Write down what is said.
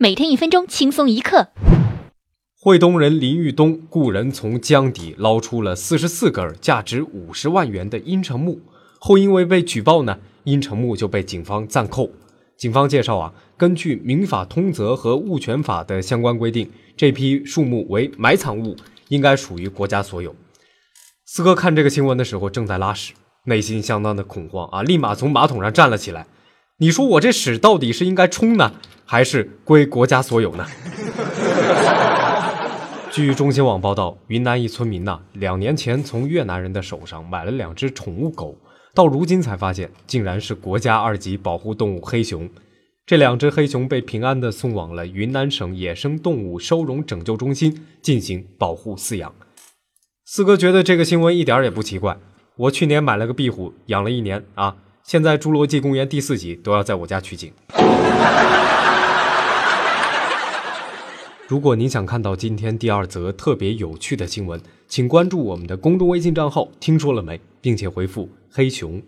每天一分钟，轻松一刻。惠东人林玉东雇人从江底捞出了四十四根价值五十万元的阴沉木，后因为被举报呢，阴沉木就被警方暂扣。警方介绍啊，根据民法通则和物权法的相关规定，这批树木为埋藏物，应该属于国家所有。四哥看这个新闻的时候正在拉屎，内心相当的恐慌啊，立马从马桶上站了起来。你说我这屎到底是应该冲呢？还是归国家所有呢？据中新网报道，云南一村民呐，两年前从越南人的手上买了两只宠物狗，到如今才发现，竟然是国家二级保护动物黑熊。这两只黑熊被平安的送往了云南省野生动物收容拯救中心进行保护饲养。四哥觉得这个新闻一点也不奇怪，我去年买了个壁虎，养了一年啊，现在《侏罗纪公园》第四集都要在我家取景。如果您想看到今天第二则特别有趣的新闻，请关注我们的公众微信账号“听说了没”，并且回复“黑熊”。